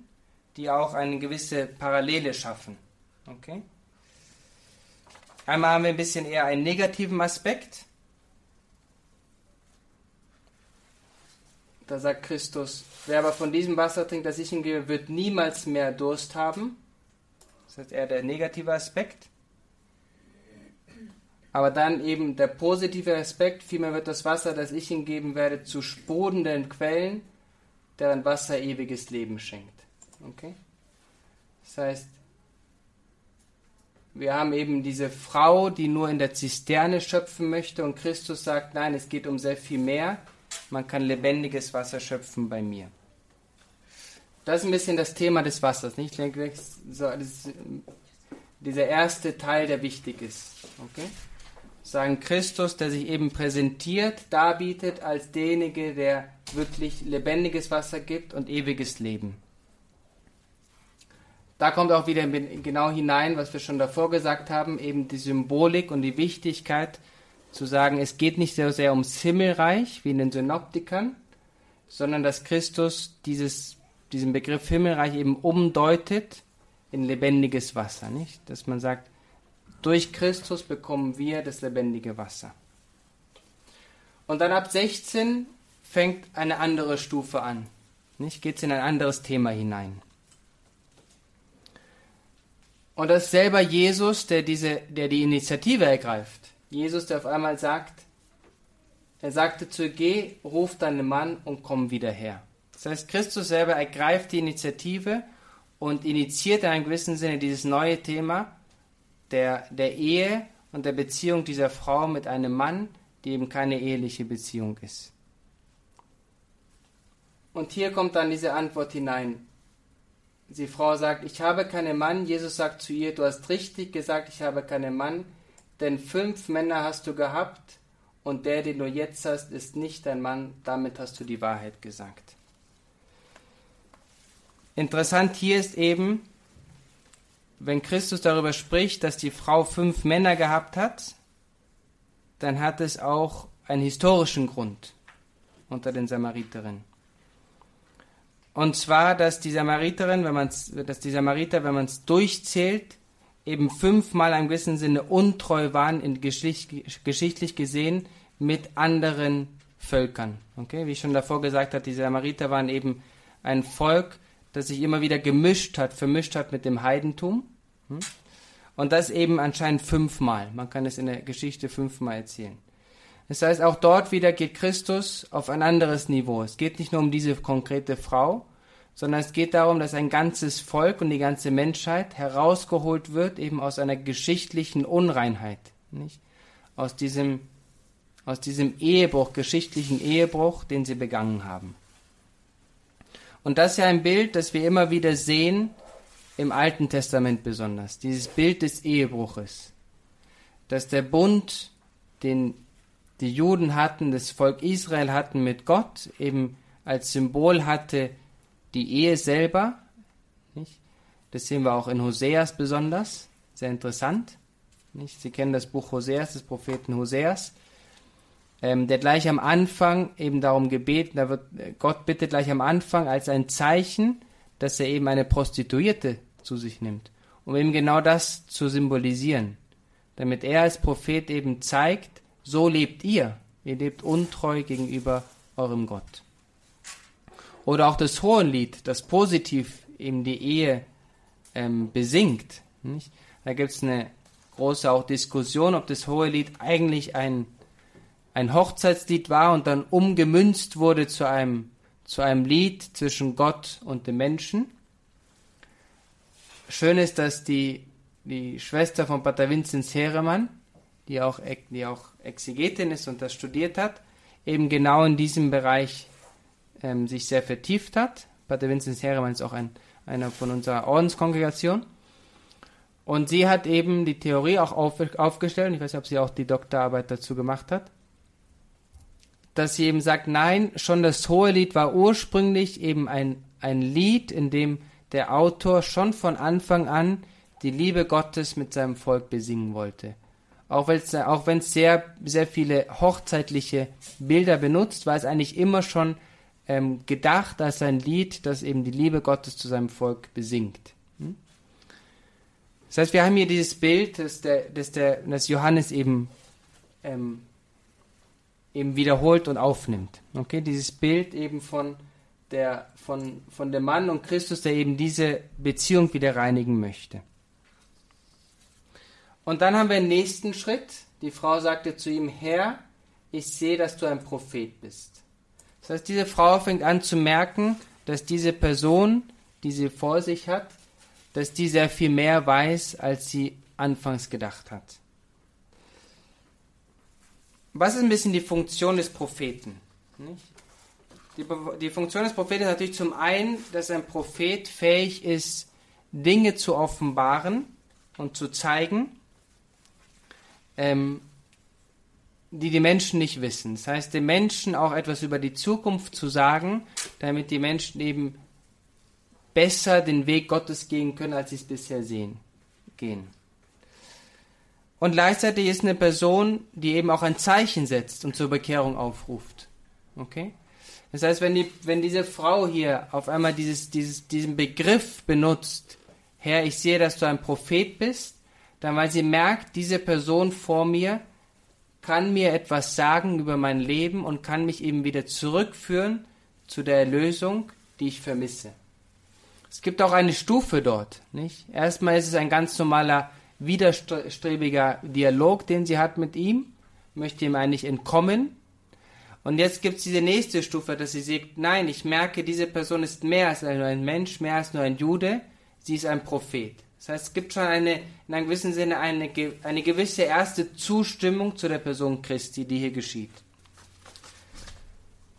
die auch eine gewisse Parallele schaffen. Okay? Einmal haben wir ein bisschen eher einen negativen Aspekt. da sagt Christus, wer aber von diesem Wasser trinkt, das ich ihm gebe, wird niemals mehr Durst haben. Das ist eher der negative Aspekt. Aber dann eben der positive Aspekt, vielmehr wird das Wasser, das ich ihm geben werde, zu sprudelnden Quellen, deren Wasser ewiges Leben schenkt. Okay? Das heißt, wir haben eben diese Frau, die nur in der Zisterne schöpfen möchte und Christus sagt, nein, es geht um sehr viel mehr. Man kann lebendiges Wasser schöpfen bei mir. Das ist ein bisschen das Thema des Wassers. Nicht? Ich denke, das ist dieser erste Teil, der wichtig ist. Okay? Sagen Christus, der sich eben präsentiert, darbietet als derjenige, der wirklich lebendiges Wasser gibt und ewiges Leben. Da kommt auch wieder genau hinein, was wir schon davor gesagt haben, eben die Symbolik und die Wichtigkeit zu sagen, es geht nicht so sehr ums Himmelreich wie in den Synoptikern, sondern dass Christus dieses, diesen Begriff Himmelreich eben umdeutet in lebendiges Wasser, nicht? Dass man sagt, durch Christus bekommen wir das lebendige Wasser. Und dann ab 16 fängt eine andere Stufe an. Nicht? Geht es in ein anderes Thema hinein. Und das ist selber Jesus, der, diese, der die Initiative ergreift. Jesus, der auf einmal sagt, er sagte zu Geh, ruf deinen Mann und komm wieder her. Das heißt, Christus selber ergreift die Initiative und initiiert in einem gewissen Sinne dieses neue Thema der, der Ehe und der Beziehung dieser Frau mit einem Mann, die eben keine eheliche Beziehung ist. Und hier kommt dann diese Antwort hinein. Die Frau sagt, ich habe keinen Mann. Jesus sagt zu ihr, du hast richtig gesagt, ich habe keinen Mann, denn fünf Männer hast du gehabt und der, den du jetzt hast, ist nicht dein Mann. Damit hast du die Wahrheit gesagt. Interessant hier ist eben, wenn Christus darüber spricht, dass die Frau fünf Männer gehabt hat, dann hat es auch einen historischen Grund unter den Samariterinnen. Und zwar, dass die Samariterin, wenn man dass die Samariter, wenn man es durchzählt, eben fünfmal im gewissen Sinne untreu waren, in Geschicht, geschichtlich gesehen, mit anderen Völkern. Okay? Wie ich schon davor gesagt habe, die Samariter waren eben ein Volk, das sich immer wieder gemischt hat, vermischt hat mit dem Heidentum. Hm? Und das eben anscheinend fünfmal. Man kann es in der Geschichte fünfmal erzählen. Das heißt, auch dort wieder geht Christus auf ein anderes Niveau. Es geht nicht nur um diese konkrete Frau, sondern es geht darum, dass ein ganzes Volk und die ganze Menschheit herausgeholt wird, eben aus einer geschichtlichen Unreinheit. Nicht? Aus, diesem, aus diesem Ehebruch, geschichtlichen Ehebruch, den sie begangen haben. Und das ist ja ein Bild, das wir immer wieder sehen, im Alten Testament besonders. Dieses Bild des Ehebruches. Dass der Bund, den die Juden hatten, das Volk Israel hatten mit Gott, eben als Symbol hatte die Ehe selber. Das sehen wir auch in Hoseas besonders. Sehr interessant. Sie kennen das Buch Hoseas, des Propheten Hoseas. Ähm, der gleich am Anfang eben darum gebeten, da wird Gott bittet gleich am Anfang als ein Zeichen, dass er eben eine Prostituierte zu sich nimmt, um eben genau das zu symbolisieren, damit er als Prophet eben zeigt, so lebt ihr. Ihr lebt untreu gegenüber eurem Gott. Oder auch das Hohenlied, das positiv eben die Ehe ähm, besingt. Nicht? Da gibt es eine große auch Diskussion, ob das Hohelied eigentlich ein, ein Hochzeitslied war und dann umgemünzt wurde zu einem, zu einem Lied zwischen Gott und dem Menschen. Schön ist, dass die, die Schwester von Pater Vinzenz Heremann, die auch, die auch Exegetin ist und das studiert hat, eben genau in diesem Bereich ähm, sich sehr vertieft hat. Pater Vinzenz Herremann ist auch ein, einer von unserer Ordenskongregation. Und sie hat eben die Theorie auch auf, aufgestellt, ich weiß nicht, ob sie auch die Doktorarbeit dazu gemacht hat, dass sie eben sagt, nein, schon das Hohelied war ursprünglich eben ein, ein Lied, in dem der Autor schon von Anfang an die Liebe Gottes mit seinem Volk besingen wollte. Auch, auch wenn es sehr, sehr viele hochzeitliche Bilder benutzt, war es eigentlich immer schon ähm, gedacht als ein Lied, das eben die Liebe Gottes zu seinem Volk besingt. Hm? Das heißt, wir haben hier dieses Bild, das, der, das, der, das Johannes eben ähm, eben wiederholt und aufnimmt. Okay, dieses Bild eben von der, von, von dem Mann und Christus, der eben diese Beziehung wieder reinigen möchte. Und dann haben wir den nächsten Schritt. Die Frau sagte zu ihm, Herr, ich sehe, dass du ein Prophet bist. Das heißt, diese Frau fängt an zu merken, dass diese Person, die sie vor sich hat, dass die sehr viel mehr weiß, als sie anfangs gedacht hat. Was ist ein bisschen die Funktion des Propheten? Die, Funktion des Propheten ist natürlich zum einen, dass ein Prophet fähig ist, Dinge zu offenbaren und zu zeigen, ähm, die die Menschen nicht wissen. Das heißt, den Menschen auch etwas über die Zukunft zu sagen, damit die Menschen eben besser den Weg Gottes gehen können, als sie es bisher sehen, gehen. Und gleichzeitig ist eine Person, die eben auch ein Zeichen setzt und zur Bekehrung aufruft. Okay? Das heißt, wenn, die, wenn diese Frau hier auf einmal dieses, dieses, diesen Begriff benutzt, Herr, ich sehe, dass du ein Prophet bist, dann weil sie merkt, diese Person vor mir kann mir etwas sagen über mein Leben und kann mich eben wieder zurückführen zu der Erlösung, die ich vermisse. Es gibt auch eine Stufe dort, nicht? Erstmal ist es ein ganz normaler, widerstrebiger Dialog, den sie hat mit ihm, möchte ihm eigentlich entkommen. Und jetzt gibt es diese nächste Stufe, dass sie sagt, nein, ich merke, diese Person ist mehr als nur ein Mensch, mehr als nur ein Jude, sie ist ein Prophet. Das heißt, es gibt schon eine, in einem gewissen Sinne eine, eine gewisse erste Zustimmung zu der Person Christi, die hier geschieht.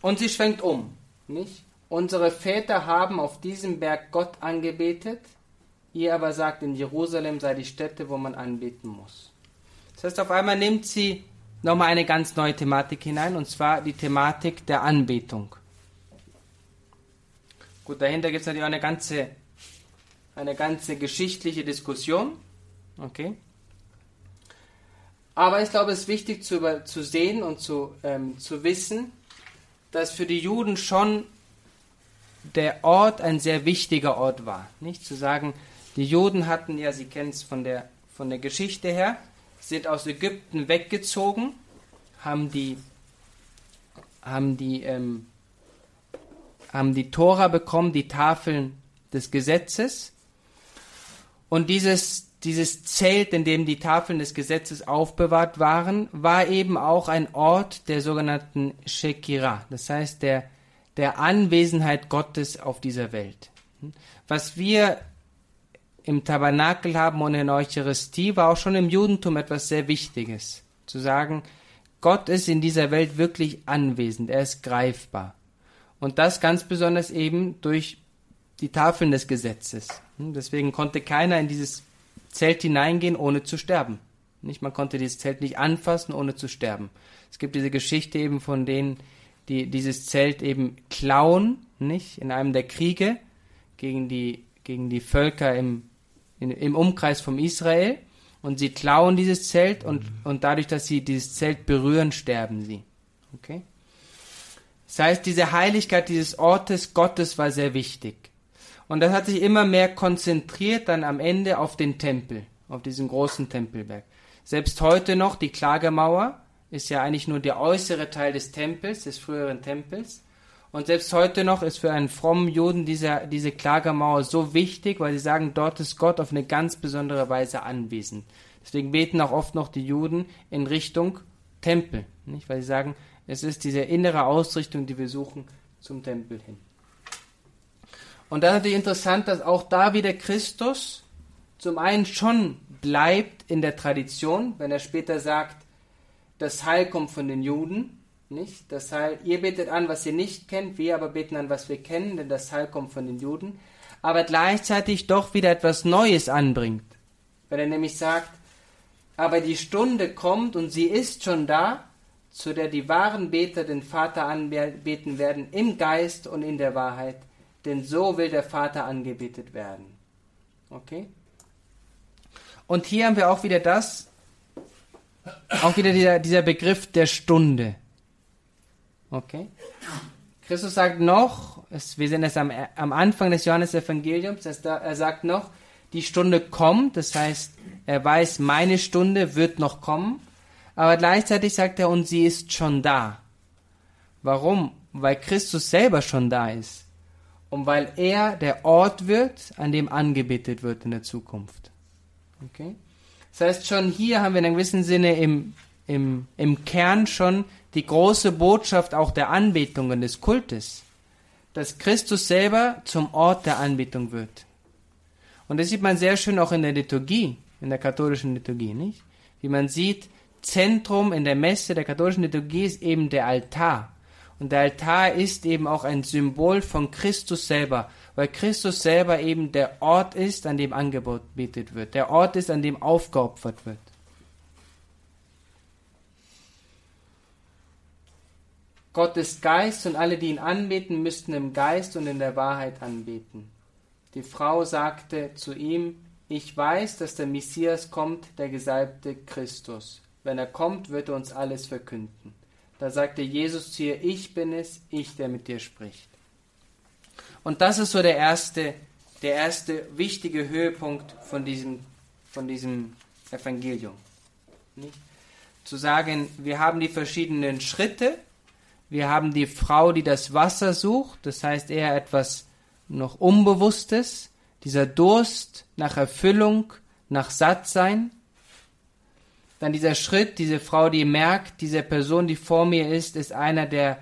Und sie schwenkt um, nicht? Unsere Väter haben auf diesem Berg Gott angebetet, ihr aber sagt, in Jerusalem sei die Stätte, wo man anbeten muss. Das heißt, auf einmal nimmt sie nochmal eine ganz neue Thematik hinein, und zwar die Thematik der Anbetung. Gut, dahinter gibt es natürlich auch eine ganze eine ganze geschichtliche Diskussion. Okay. Aber ich glaube, es ist wichtig zu, über, zu sehen und zu, ähm, zu wissen, dass für die Juden schon der Ort ein sehr wichtiger Ort war. Nicht zu sagen, die Juden hatten, ja, Sie kennen es von der, von der Geschichte her, sind aus Ägypten weggezogen, haben die, haben die, ähm, haben die Tora bekommen, die Tafeln des Gesetzes, und dieses, dieses Zelt, in dem die Tafeln des Gesetzes aufbewahrt waren, war eben auch ein Ort der sogenannten Shekira, das heißt der, der Anwesenheit Gottes auf dieser Welt. Was wir im Tabernakel haben und in Eucharistie war auch schon im Judentum etwas sehr Wichtiges. Zu sagen, Gott ist in dieser Welt wirklich anwesend, er ist greifbar. Und das ganz besonders eben durch die Tafeln des Gesetzes. Hm, deswegen konnte keiner in dieses Zelt hineingehen, ohne zu sterben. Nicht, man konnte dieses Zelt nicht anfassen, ohne zu sterben. Es gibt diese Geschichte eben von denen, die dieses Zelt eben klauen, nicht, in einem der Kriege gegen die, gegen die Völker im, in, im Umkreis von Israel. Und sie klauen dieses Zelt und, und dadurch, dass sie dieses Zelt berühren, sterben sie. Okay? Das heißt, diese Heiligkeit dieses Ortes Gottes war sehr wichtig. Und das hat sich immer mehr konzentriert dann am Ende auf den Tempel, auf diesen großen Tempelberg. Selbst heute noch, die Klagemauer ist ja eigentlich nur der äußere Teil des Tempels, des früheren Tempels. Und selbst heute noch ist für einen frommen Juden diese, diese Klagemauer so wichtig, weil sie sagen, dort ist Gott auf eine ganz besondere Weise anwesend. Deswegen beten auch oft noch die Juden in Richtung Tempel, nicht? weil sie sagen, es ist diese innere Ausrichtung, die wir suchen zum Tempel hin. Und dann ist natürlich interessant, dass auch da wieder Christus zum einen schon bleibt in der Tradition, wenn er später sagt, das Heil kommt von den Juden, nicht? Das Heil, ihr betet an, was ihr nicht kennt, wir aber beten an, was wir kennen, denn das Heil kommt von den Juden, aber gleichzeitig doch wieder etwas Neues anbringt. Wenn er nämlich sagt, aber die Stunde kommt und sie ist schon da, zu der die wahren Beter den Vater anbeten werden im Geist und in der Wahrheit, denn so will der Vater angebetet werden. Okay? Und hier haben wir auch wieder das, auch wieder dieser, dieser Begriff der Stunde. Okay? Christus sagt noch, es, wir sind jetzt am, am Anfang des Johannesevangeliums, er sagt noch, die Stunde kommt, das heißt, er weiß, meine Stunde wird noch kommen, aber gleichzeitig sagt er, und sie ist schon da. Warum? Weil Christus selber schon da ist. Und weil er der Ort wird, an dem angebetet wird in der Zukunft. Okay? Das heißt, schon hier haben wir in einem gewissen Sinne im, im, im Kern schon die große Botschaft auch der Anbetung und des Kultes, dass Christus selber zum Ort der Anbetung wird. Und das sieht man sehr schön auch in der Liturgie, in der katholischen Liturgie, nicht? Wie man sieht, Zentrum in der Messe der katholischen Liturgie ist eben der Altar. Und der Altar ist eben auch ein Symbol von Christus selber, weil Christus selber eben der Ort ist, an dem angebetet wird, der Ort ist, an dem aufgeopfert wird. Gott ist Geist und alle, die ihn anbeten, müssten im Geist und in der Wahrheit anbeten. Die Frau sagte zu ihm, ich weiß, dass der Messias kommt, der gesalbte Christus. Wenn er kommt, wird er uns alles verkünden. Da sagte Jesus zu ihr, ich bin es, ich, der mit dir spricht. Und das ist so der erste, der erste wichtige Höhepunkt von diesem, von diesem Evangelium. Nicht? Zu sagen, wir haben die verschiedenen Schritte, wir haben die Frau, die das Wasser sucht, das heißt eher etwas noch Unbewusstes, dieser Durst nach Erfüllung, nach Sattsein. Dann dieser Schritt, diese Frau, die merkt, diese Person, die vor mir ist, ist einer, der,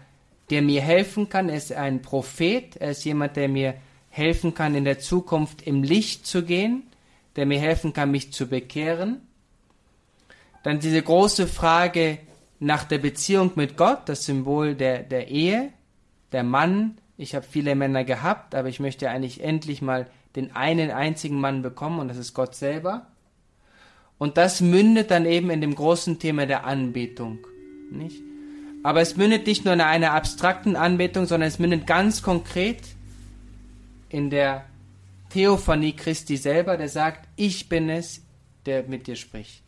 der mir helfen kann. Er ist ein Prophet. Er ist jemand, der mir helfen kann, in der Zukunft im Licht zu gehen, der mir helfen kann, mich zu bekehren. Dann diese große Frage nach der Beziehung mit Gott, das Symbol der, der Ehe, der Mann. Ich habe viele Männer gehabt, aber ich möchte eigentlich endlich mal den einen einzigen Mann bekommen und das ist Gott selber. Und das mündet dann eben in dem großen Thema der Anbetung. Nicht? Aber es mündet nicht nur in einer abstrakten Anbetung, sondern es mündet ganz konkret in der Theophanie Christi selber, der sagt, ich bin es, der mit dir spricht.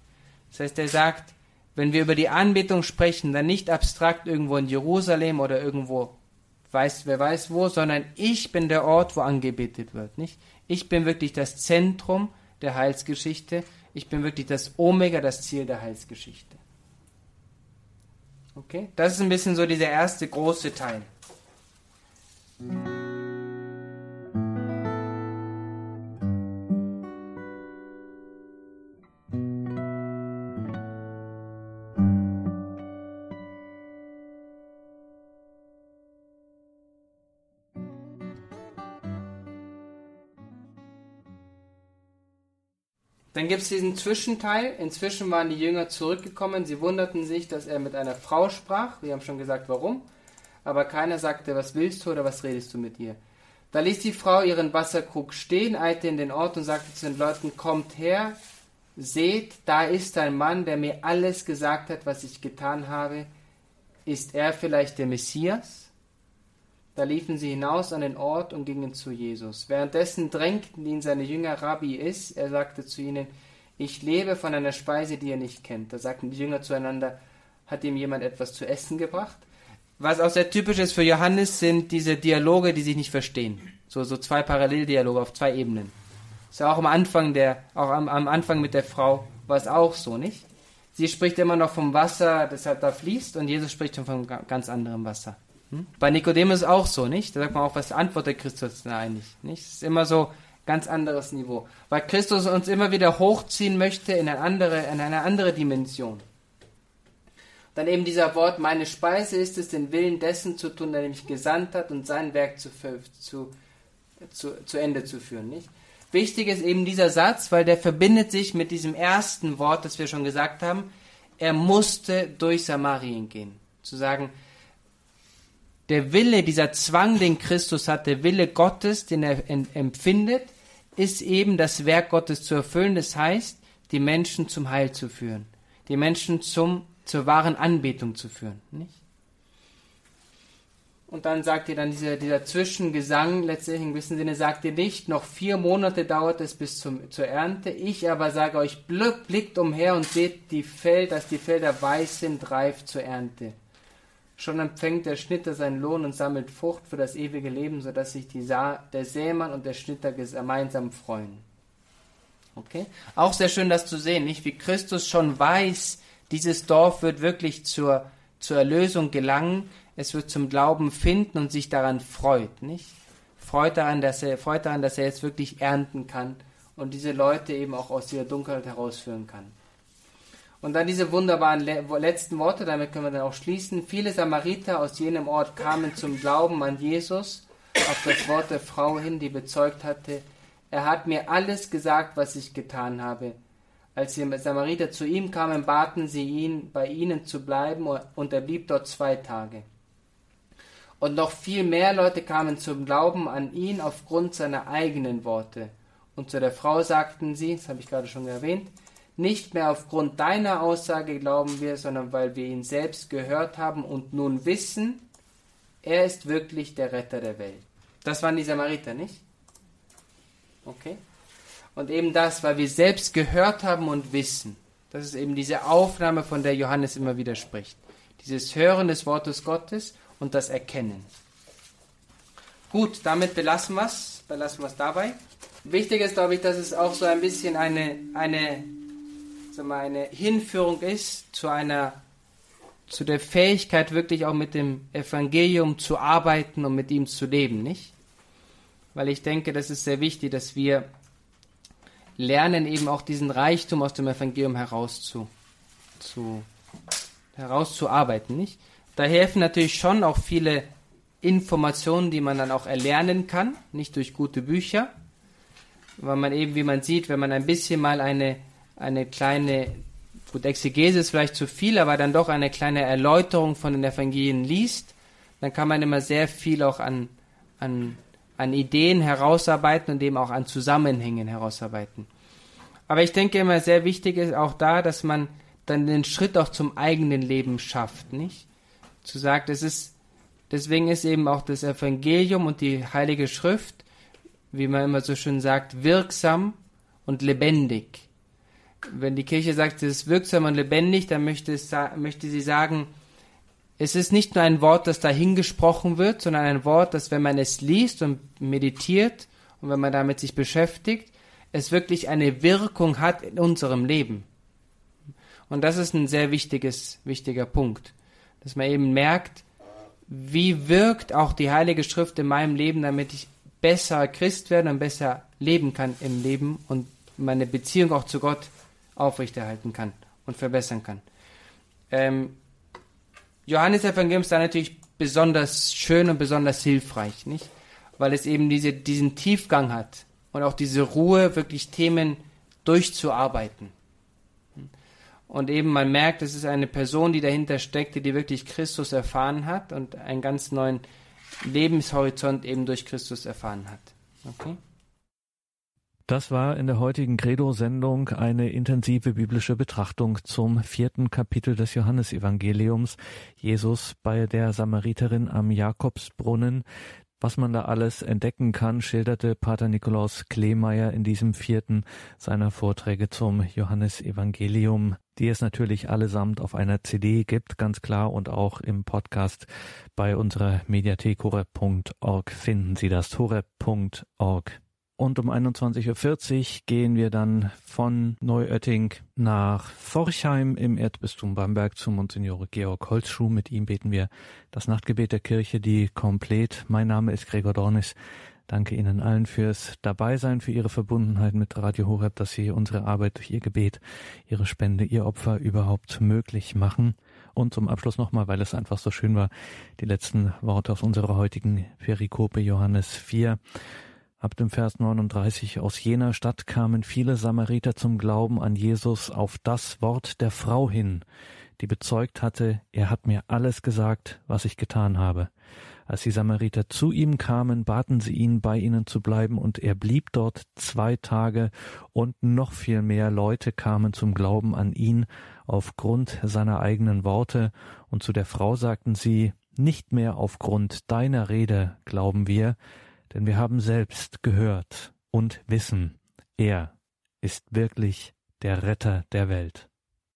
Das heißt, er sagt, wenn wir über die Anbetung sprechen, dann nicht abstrakt irgendwo in Jerusalem oder irgendwo weiß, wer weiß wo, sondern ich bin der Ort, wo angebetet wird, nicht? Ich bin wirklich das Zentrum der Heilsgeschichte ich bin wirklich das Omega, das Ziel der Heilsgeschichte. Okay? Das ist ein bisschen so dieser erste große Teil. Gibt es diesen Zwischenteil. Inzwischen waren die Jünger zurückgekommen. Sie wunderten sich, dass er mit einer Frau sprach. Wir haben schon gesagt, warum. Aber keiner sagte, was willst du oder was redest du mit ihr. Da ließ die Frau ihren Wasserkrug stehen, eilte in den Ort und sagte zu den Leuten, kommt her, seht, da ist ein Mann, der mir alles gesagt hat, was ich getan habe. Ist er vielleicht der Messias? Da liefen sie hinaus an den Ort und gingen zu Jesus. Währenddessen drängten ihn seine Jünger Rabbi ist. Er sagte zu ihnen, ich lebe von einer Speise, die ihr nicht kennt. Da sagten die Jünger zueinander, hat ihm jemand etwas zu essen gebracht? Was auch sehr typisch ist für Johannes, sind diese Dialoge, die sich nicht verstehen. So, so zwei Paralleldialoge auf zwei Ebenen. Ist ja auch am Anfang der, auch am, am Anfang mit der Frau war es auch so, nicht? Sie spricht immer noch vom Wasser, das halt da fließt, und Jesus spricht schon von ganz anderem Wasser. Hm? Bei Nikodemus auch so, nicht? Da sagt man auch, was antwortet Christus da eigentlich? Nicht? Das ist immer so ganz anderes Niveau. Weil Christus uns immer wieder hochziehen möchte in eine andere, in eine andere Dimension. Dann eben dieser Wort, meine Speise ist es, den Willen dessen zu tun, der mich gesandt hat und sein Werk zu, zu, zu, zu Ende zu führen, nicht? Wichtig ist eben dieser Satz, weil der verbindet sich mit diesem ersten Wort, das wir schon gesagt haben. Er musste durch Samarien gehen. Zu sagen, der Wille, dieser Zwang, den Christus hat, der Wille Gottes, den er empfindet, ist eben das Werk Gottes zu erfüllen. Das heißt, die Menschen zum Heil zu führen, die Menschen zum, zur wahren Anbetung zu führen. Nicht? Und dann sagt ihr dann dieser, dieser Zwischengesang, letztlich im gewissen Sinne, sagt ihr nicht, noch vier Monate dauert es bis zum, zur Ernte. Ich aber sage euch, blickt umher und seht die Felder, dass die Felder weiß sind, reif zur Ernte. Schon empfängt der Schnitter seinen Lohn und sammelt Frucht für das ewige Leben, sodass sich Sa der Sämann und der Schnitter gemeinsam freuen. Okay? Auch sehr schön, das zu sehen, nicht? Wie Christus schon weiß, dieses Dorf wird wirklich zur, zur Erlösung gelangen. es wird zum Glauben finden und sich daran freut, nicht? Freut daran, dass er, freut daran, dass er jetzt wirklich ernten kann und diese Leute eben auch aus ihrer Dunkelheit herausführen kann. Und dann diese wunderbaren letzten Worte, damit können wir dann auch schließen. Viele Samariter aus jenem Ort kamen zum Glauben an Jesus auf das Wort der Frau hin, die bezeugt hatte, er hat mir alles gesagt, was ich getan habe. Als die Samariter zu ihm kamen, baten sie ihn, bei ihnen zu bleiben, und er blieb dort zwei Tage. Und noch viel mehr Leute kamen zum Glauben an ihn aufgrund seiner eigenen Worte. Und zu der Frau sagten sie, das habe ich gerade schon erwähnt, nicht mehr aufgrund deiner Aussage glauben wir, sondern weil wir ihn selbst gehört haben und nun wissen, er ist wirklich der Retter der Welt. Das waren die Samariter, nicht? Okay? Und eben das, weil wir selbst gehört haben und wissen. Das ist eben diese Aufnahme, von der Johannes immer wieder spricht. Dieses Hören des Wortes Gottes und das Erkennen. Gut, damit belassen wir es. Belassen wir es dabei. Wichtig ist, glaube ich, dass es auch so ein bisschen eine, eine, wir, eine Hinführung ist zu einer, zu der Fähigkeit, wirklich auch mit dem Evangelium zu arbeiten und mit ihm zu leben, nicht? Weil ich denke, das ist sehr wichtig, dass wir lernen, eben auch diesen Reichtum aus dem Evangelium herauszu, zu, herauszuarbeiten, nicht? Da helfen natürlich schon auch viele Informationen, die man dann auch erlernen kann, nicht durch gute Bücher, weil man eben, wie man sieht, wenn man ein bisschen mal eine, eine kleine, gut, Exegese ist vielleicht zu viel, aber dann doch eine kleine Erläuterung von den Evangelien liest, dann kann man immer sehr viel auch an, an, an Ideen herausarbeiten und eben auch an Zusammenhängen herausarbeiten. Aber ich denke immer, sehr wichtig ist auch da, dass man dann den Schritt auch zum eigenen Leben schafft, nicht? zu sagt, es ist, deswegen ist eben auch das Evangelium und die Heilige Schrift, wie man immer so schön sagt, wirksam und lebendig. Wenn die Kirche sagt, es ist wirksam und lebendig, dann möchte, es, möchte sie sagen, es ist nicht nur ein Wort, das dahingesprochen wird, sondern ein Wort, das, wenn man es liest und meditiert und wenn man damit sich beschäftigt, es wirklich eine Wirkung hat in unserem Leben. Und das ist ein sehr wichtiges, wichtiger Punkt dass man eben merkt, wie wirkt auch die Heilige Schrift in meinem Leben, damit ich besser Christ werde und besser leben kann im Leben und meine Beziehung auch zu Gott aufrechterhalten kann und verbessern kann. Ähm, Johannes Evangelium ist da natürlich besonders schön und besonders hilfreich, nicht? Weil es eben diese, diesen Tiefgang hat und auch diese Ruhe, wirklich Themen durchzuarbeiten. Und eben man merkt, es ist eine Person, die dahinter steckte, die wirklich Christus erfahren hat und einen ganz neuen Lebenshorizont eben durch Christus erfahren hat. Okay? Das war in der heutigen Credo-Sendung eine intensive biblische Betrachtung zum vierten Kapitel des Johannesevangeliums. Jesus bei der Samariterin am Jakobsbrunnen. Was man da alles entdecken kann, schilderte Pater Nikolaus Kleemeyer in diesem vierten seiner Vorträge zum Johannesevangelium, die es natürlich allesamt auf einer CD gibt, ganz klar, und auch im Podcast bei unserer Mediathek horeb.org finden Sie das horeb.org. Und um 21.40 Uhr gehen wir dann von Neuötting nach Forchheim im Erzbistum Bamberg zu Monsignore Georg Holzschuh. Mit ihm beten wir das Nachtgebet der Kirche, die komplett. Mein Name ist Gregor Dornis. Danke Ihnen allen fürs Dabeisein, für Ihre Verbundenheit mit Radio Horeb, dass Sie unsere Arbeit durch Ihr Gebet, Ihre Spende, Ihr Opfer überhaupt möglich machen. Und zum Abschluss nochmal, weil es einfach so schön war, die letzten Worte aus unserer heutigen Perikope Johannes 4. Ab dem Vers 39 aus jener Stadt kamen viele Samariter zum Glauben an Jesus auf das Wort der Frau hin, die bezeugt hatte, er hat mir alles gesagt, was ich getan habe. Als die Samariter zu ihm kamen, baten sie ihn, bei ihnen zu bleiben, und er blieb dort zwei Tage, und noch viel mehr Leute kamen zum Glauben an ihn aufgrund seiner eigenen Worte, und zu der Frau sagten sie, nicht mehr aufgrund deiner Rede glauben wir, denn wir haben selbst gehört und wissen, er ist wirklich der Retter der Welt.